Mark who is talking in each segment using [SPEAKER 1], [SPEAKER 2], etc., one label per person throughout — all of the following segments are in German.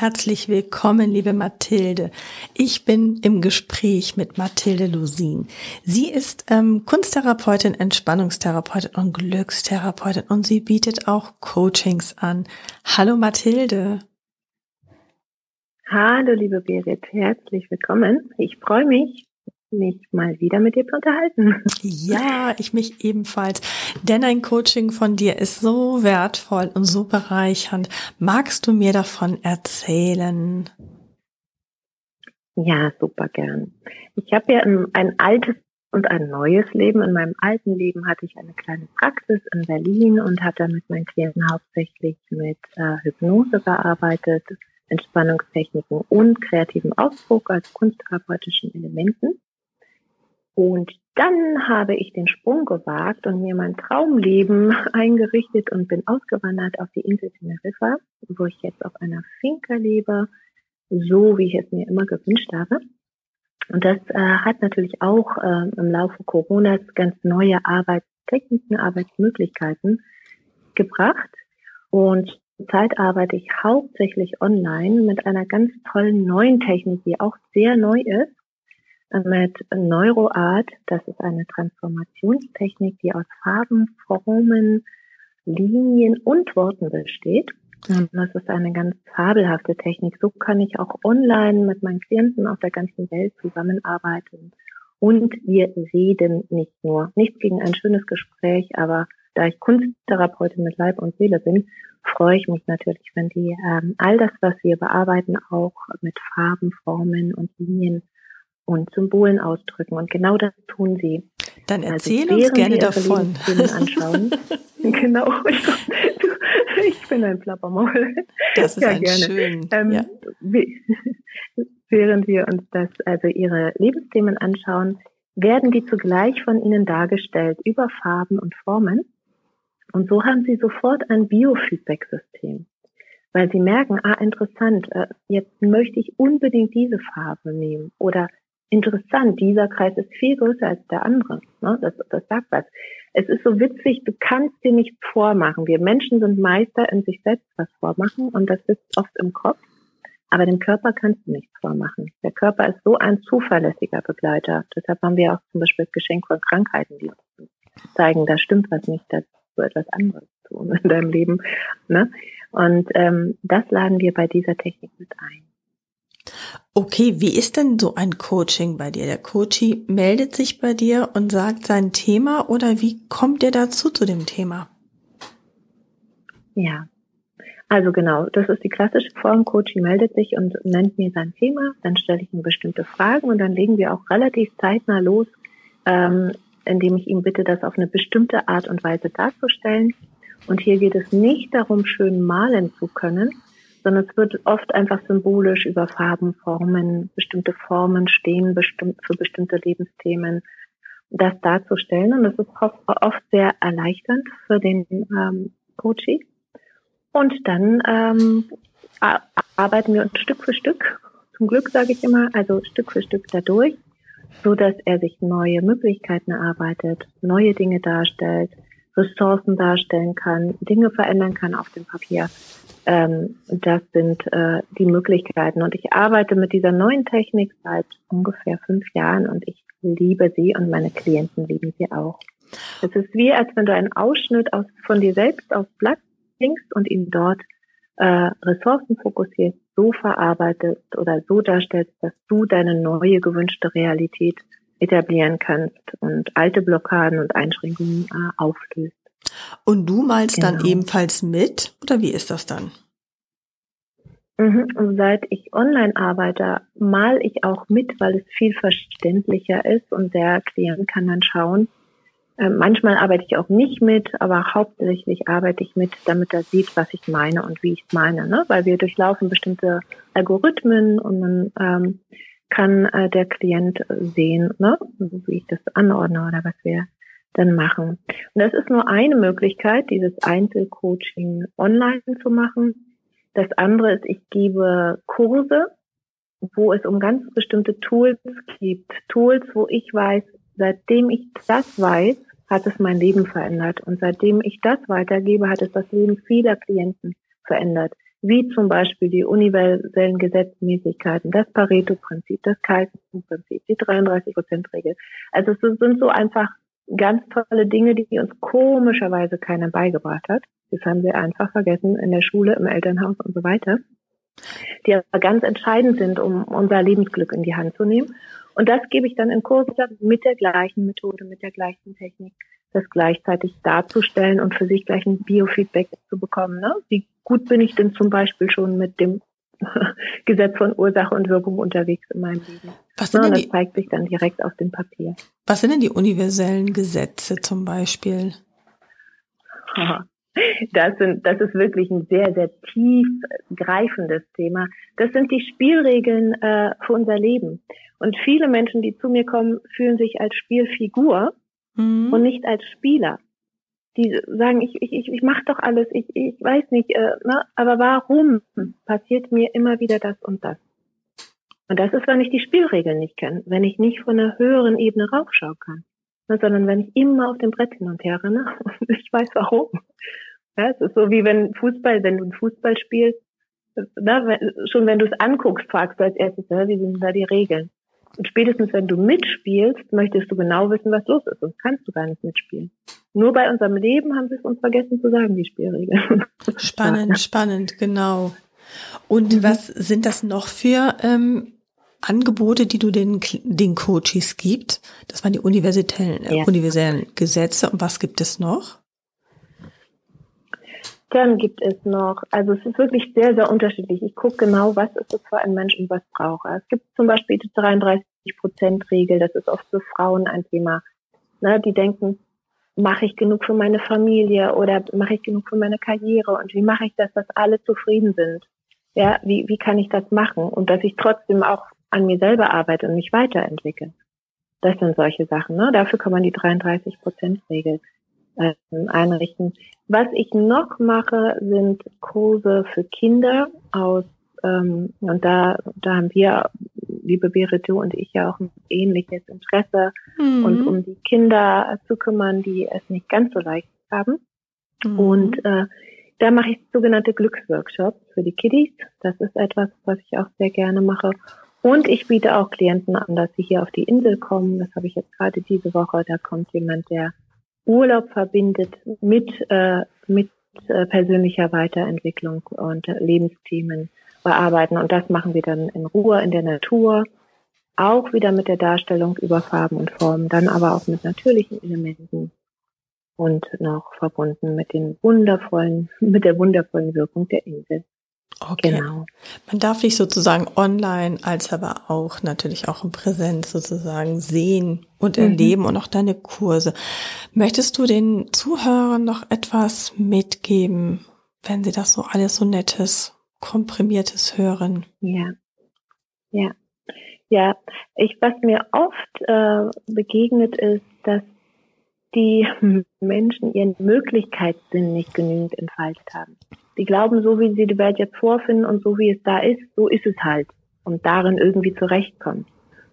[SPEAKER 1] Herzlich willkommen, liebe Mathilde. Ich bin im Gespräch mit Mathilde Lusin. Sie ist ähm, Kunsttherapeutin, Entspannungstherapeutin und Glückstherapeutin und sie bietet auch Coachings an. Hallo Mathilde.
[SPEAKER 2] Hallo liebe Berit, herzlich willkommen. Ich freue mich, mich mal wieder mit dir zu unterhalten.
[SPEAKER 1] Ja, ich mich ebenfalls. Denn ein Coaching von dir ist so wertvoll und so bereichernd. Magst du mir davon erzählen?
[SPEAKER 2] Ja, super gern. Ich habe ja ein, ein altes und ein neues Leben. In meinem alten Leben hatte ich eine kleine Praxis in Berlin und habe da mit meinen Klienten hauptsächlich mit äh, Hypnose gearbeitet, Entspannungstechniken und kreativen Ausdruck als kunsttherapeutischen Elementen. Und dann habe ich den Sprung gewagt und mir mein Traumleben eingerichtet und bin ausgewandert auf die Insel Teneriffa, wo ich jetzt auf einer Finca lebe, so wie ich es mir immer gewünscht habe. Und das äh, hat natürlich auch äh, im Laufe Coronas ganz neue Arbeitstechniken, Arbeitsmöglichkeiten gebracht. Und zurzeit arbeite ich hauptsächlich online mit einer ganz tollen neuen Technik, die auch sehr neu ist mit NeuroArt. Das ist eine Transformationstechnik, die aus Farben, Formen, Linien und Worten besteht. Und das ist eine ganz fabelhafte Technik. So kann ich auch online mit meinen Klienten auf der ganzen Welt zusammenarbeiten. Und wir reden nicht nur. Nichts gegen ein schönes Gespräch, aber da ich Kunsttherapeutin mit Leib und Seele bin, freue ich mich natürlich, wenn die ähm, all das, was wir bearbeiten, auch mit Farben, Formen und Linien und Symbolen ausdrücken. Und genau das tun sie.
[SPEAKER 1] Dann also erzähl also, uns gerne davon.
[SPEAKER 2] anschauen. genau. Ich bin ein Plappermaul.
[SPEAKER 1] Das ist ja, ein gerne. schön. Ähm, ja.
[SPEAKER 2] Während wir uns das, also ihre Lebensthemen anschauen, werden die zugleich von ihnen dargestellt über Farben und Formen. Und so haben sie sofort ein Biofeedback-System weil sie merken, ah, interessant, äh, jetzt möchte ich unbedingt diese Farbe nehmen oder interessant, dieser Kreis ist viel größer als der andere. Ne? Das, das sagt was. Es ist so witzig, du kannst dir nichts vormachen. Wir Menschen sind Meister in sich selbst was vormachen und das sitzt oft im Kopf. Aber dem Körper kannst du nichts vormachen. Der Körper ist so ein zuverlässiger Begleiter. Deshalb haben wir auch zum Beispiel das Geschenk von Krankheiten, die uns zeigen, da stimmt was nicht, dass du etwas anderes tun in deinem Leben. Ne? Und ähm, das laden wir bei dieser Technik mit ein.
[SPEAKER 1] Okay, wie ist denn so ein Coaching bei dir? Der Coachie meldet sich bei dir und sagt sein Thema oder wie kommt ihr dazu zu dem Thema?
[SPEAKER 2] Ja, also genau, das ist die klassische Form. Coachie meldet sich und nennt mir sein Thema, dann stelle ich ihm bestimmte Fragen und dann legen wir auch relativ zeitnah los, ähm, indem ich ihm bitte, das auf eine bestimmte Art und Weise darzustellen. Und hier geht es nicht darum, schön malen zu können, sondern es wird oft einfach symbolisch über Farben, Formen, bestimmte Formen stehen bestimmt für bestimmte Lebensthemen, das darzustellen. Und das ist oft sehr erleichternd für den ähm, Coachie. Und dann ähm, arbeiten wir uns Stück für Stück, zum Glück sage ich immer, also Stück für Stück dadurch, so dass er sich neue Möglichkeiten erarbeitet, neue Dinge darstellt, Ressourcen darstellen kann, Dinge verändern kann auf dem Papier. Ähm, das sind äh, die Möglichkeiten. Und ich arbeite mit dieser neuen Technik seit ungefähr fünf Jahren und ich liebe sie und meine Klienten lieben sie auch. Es ist wie, als wenn du einen Ausschnitt aus, von dir selbst aufs Blatt bringst und ihn dort äh, Ressourcen fokussierst, so verarbeitest oder so darstellst, dass du deine neue gewünschte Realität etablieren kannst und alte Blockaden und Einschränkungen äh, auflöst.
[SPEAKER 1] Und du malst genau. dann ebenfalls mit oder wie ist das dann?
[SPEAKER 2] Mhm. Und seit ich online arbeite, mal ich auch mit, weil es viel verständlicher ist und der Klient kann dann schauen, Äh, manchmal arbeite ich auch nicht mit, aber hauptsächlich arbeite ich mit, damit er sieht, was ich meine und wie ich meine. Ne? Weil wir durchlaufen bestimmte Algorithmen und man ähm, kann äh, der Klient sehen, ne? wie ich das anordne oder was wir dann machen. Und das ist nur eine Möglichkeit, dieses Einzelcoaching online zu machen. Das andere ist, ich gebe Kurse, wo es um ganz bestimmte Tools gibt. Tools, wo ich weiß, seitdem ich das weiß, hat es mein Leben verändert. Und seitdem ich das weitergebe, hat es das Leben vieler Klienten verändert. Wie zum Beispiel die universellen Gesetzmäßigkeiten, das Pareto-Prinzip, das Kalten-Prinzip, die 33-Prozent-Regel. Also es sind so einfach ganz tolle Dinge, die uns komischerweise keiner beigebracht hat. Das haben wir einfach vergessen in der Schule, im Elternhaus und so weiter. Die aber ganz entscheidend sind, um unser Lebensglück in die Hand zu nehmen. Und das gebe ich dann in Kursen mit der gleichen Methode, mit der gleichen Technik, das gleichzeitig darzustellen und für sich gleich ein Biofeedback zu bekommen. Ne? Wie gut bin ich denn zum Beispiel schon mit dem Gesetz von Ursache und Wirkung unterwegs in meinem Leben? Was sind ja, das die, zeigt sich dann direkt auf dem Papier.
[SPEAKER 1] Was sind denn die universellen Gesetze zum Beispiel?
[SPEAKER 2] Das, sind, das ist wirklich ein sehr, sehr tief greifendes Thema. Das sind die Spielregeln äh, für unser Leben. Und viele Menschen, die zu mir kommen, fühlen sich als Spielfigur mhm. und nicht als Spieler. Die sagen, ich, ich, ich, ich mache doch alles, ich, ich weiß nicht, äh, ne? aber warum passiert mir immer wieder das und das? Und das ist, wenn ich die Spielregeln nicht kenne, wenn ich nicht von einer höheren Ebene raufschauen kann, ne? sondern wenn ich immer auf dem Brett hin und her renne und ich weiß warum. Ja, es ist so wie wenn Fußball, wenn du Fußball spielst, wenn, schon wenn du es anguckst, fragst du als erstes, na, wie sind da die Regeln? Und spätestens wenn du mitspielst, möchtest du genau wissen, was los ist, sonst kannst du gar nicht mitspielen. Nur bei unserem Leben haben sie es uns vergessen zu sagen, die Spielregeln.
[SPEAKER 1] Spannend, spannend, genau. Und mhm. was sind das noch für ähm, Angebote, die du den, den Coaches gibt? Das waren die universellen, ja. universellen Gesetze. Und was gibt es noch?
[SPEAKER 2] Dann gibt es noch, also es ist wirklich sehr, sehr unterschiedlich. Ich gucke genau, was ist es für ein Mensch und was brauche er. Es gibt zum Beispiel die 33-Prozent-Regel, das ist oft für Frauen ein Thema. Ne, die denken, mache ich genug für meine Familie oder mache ich genug für meine Karriere und wie mache ich das, dass alle zufrieden sind? Ja, wie, wie kann ich das machen und dass ich trotzdem auch an mir selber arbeite und mich weiterentwickle? Das sind solche Sachen. Ne? Dafür kann man die 33-Prozent-Regel äh, einrichten. Was ich noch mache, sind Kurse für Kinder aus, ähm, und da, da haben wir, liebe Berit, du und ich ja auch ein ähnliches Interesse, mhm. und um die Kinder zu kümmern, die es nicht ganz so leicht haben. Mhm. Und äh, da mache ich sogenannte Glücksworkshops für die Kiddies. Das ist etwas, was ich auch sehr gerne mache. Und ich biete auch Klienten an, dass sie hier auf die Insel kommen. Das habe ich jetzt gerade diese Woche. Da kommt jemand, der Urlaub verbindet mit, äh, mit äh, persönlicher Weiterentwicklung und Lebensthemen bearbeiten. Und das machen wir dann in Ruhe in der Natur, auch wieder mit der Darstellung über Farben und Formen, dann aber auch mit natürlichen Elementen und noch verbunden mit den wundervollen, mit der wundervollen Wirkung der Insel.
[SPEAKER 1] Okay. Genau. Man darf dich sozusagen online als aber auch natürlich auch in Präsenz sozusagen sehen und mhm. erleben und auch deine Kurse. Möchtest du den Zuhörern noch etwas mitgeben, wenn sie das so alles so nettes, komprimiertes hören?
[SPEAKER 2] Ja. Ja. Ja. Ich, was mir oft äh, begegnet ist, dass die Menschen ihren Möglichkeitssinn nicht genügend entfaltet haben. Die glauben, so wie sie die Welt jetzt vorfinden und so wie es da ist, so ist es halt. Und darin irgendwie zurechtkommen.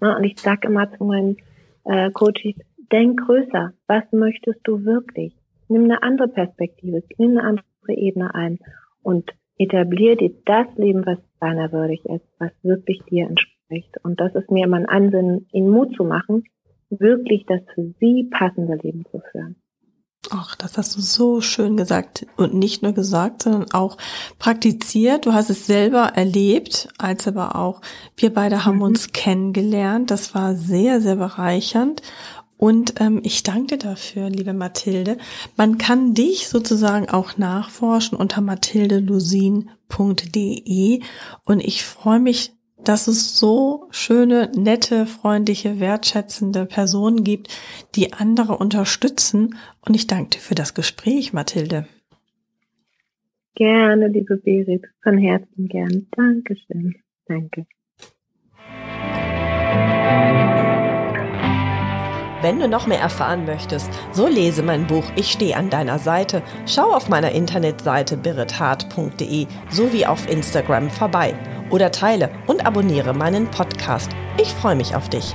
[SPEAKER 2] Und ich sage immer zu meinen äh, Coaches, denk größer. Was möchtest du wirklich? Nimm eine andere Perspektive, nimm eine andere Ebene ein und etablier dir das Leben, was deiner würdig ist, was wirklich dir entspricht. Und das ist mir immer ein Ansinnen, ihnen Mut zu machen, wirklich das für sie passende Leben zu führen.
[SPEAKER 1] Ach, das hast du so schön gesagt und nicht nur gesagt, sondern auch praktiziert. Du hast es selber erlebt, als aber auch wir beide haben mhm. uns kennengelernt. Das war sehr, sehr bereichernd. Und ähm, ich danke dafür, liebe Mathilde. Man kann dich sozusagen auch nachforschen unter mathildelusin.de und ich freue mich
[SPEAKER 3] dass es so schöne, nette, freundliche, wertschätzende Personen gibt, die andere unterstützen. Und ich danke dir für das Gespräch, Mathilde.
[SPEAKER 2] Gerne, liebe Berit, von Herzen gern. Dankeschön. Danke.
[SPEAKER 3] Wenn du noch mehr erfahren möchtest, so lese mein Buch Ich stehe an deiner Seite, schau auf meiner Internetseite birithart.de sowie auf Instagram vorbei oder teile und abonniere meinen Podcast. Ich freue mich auf dich.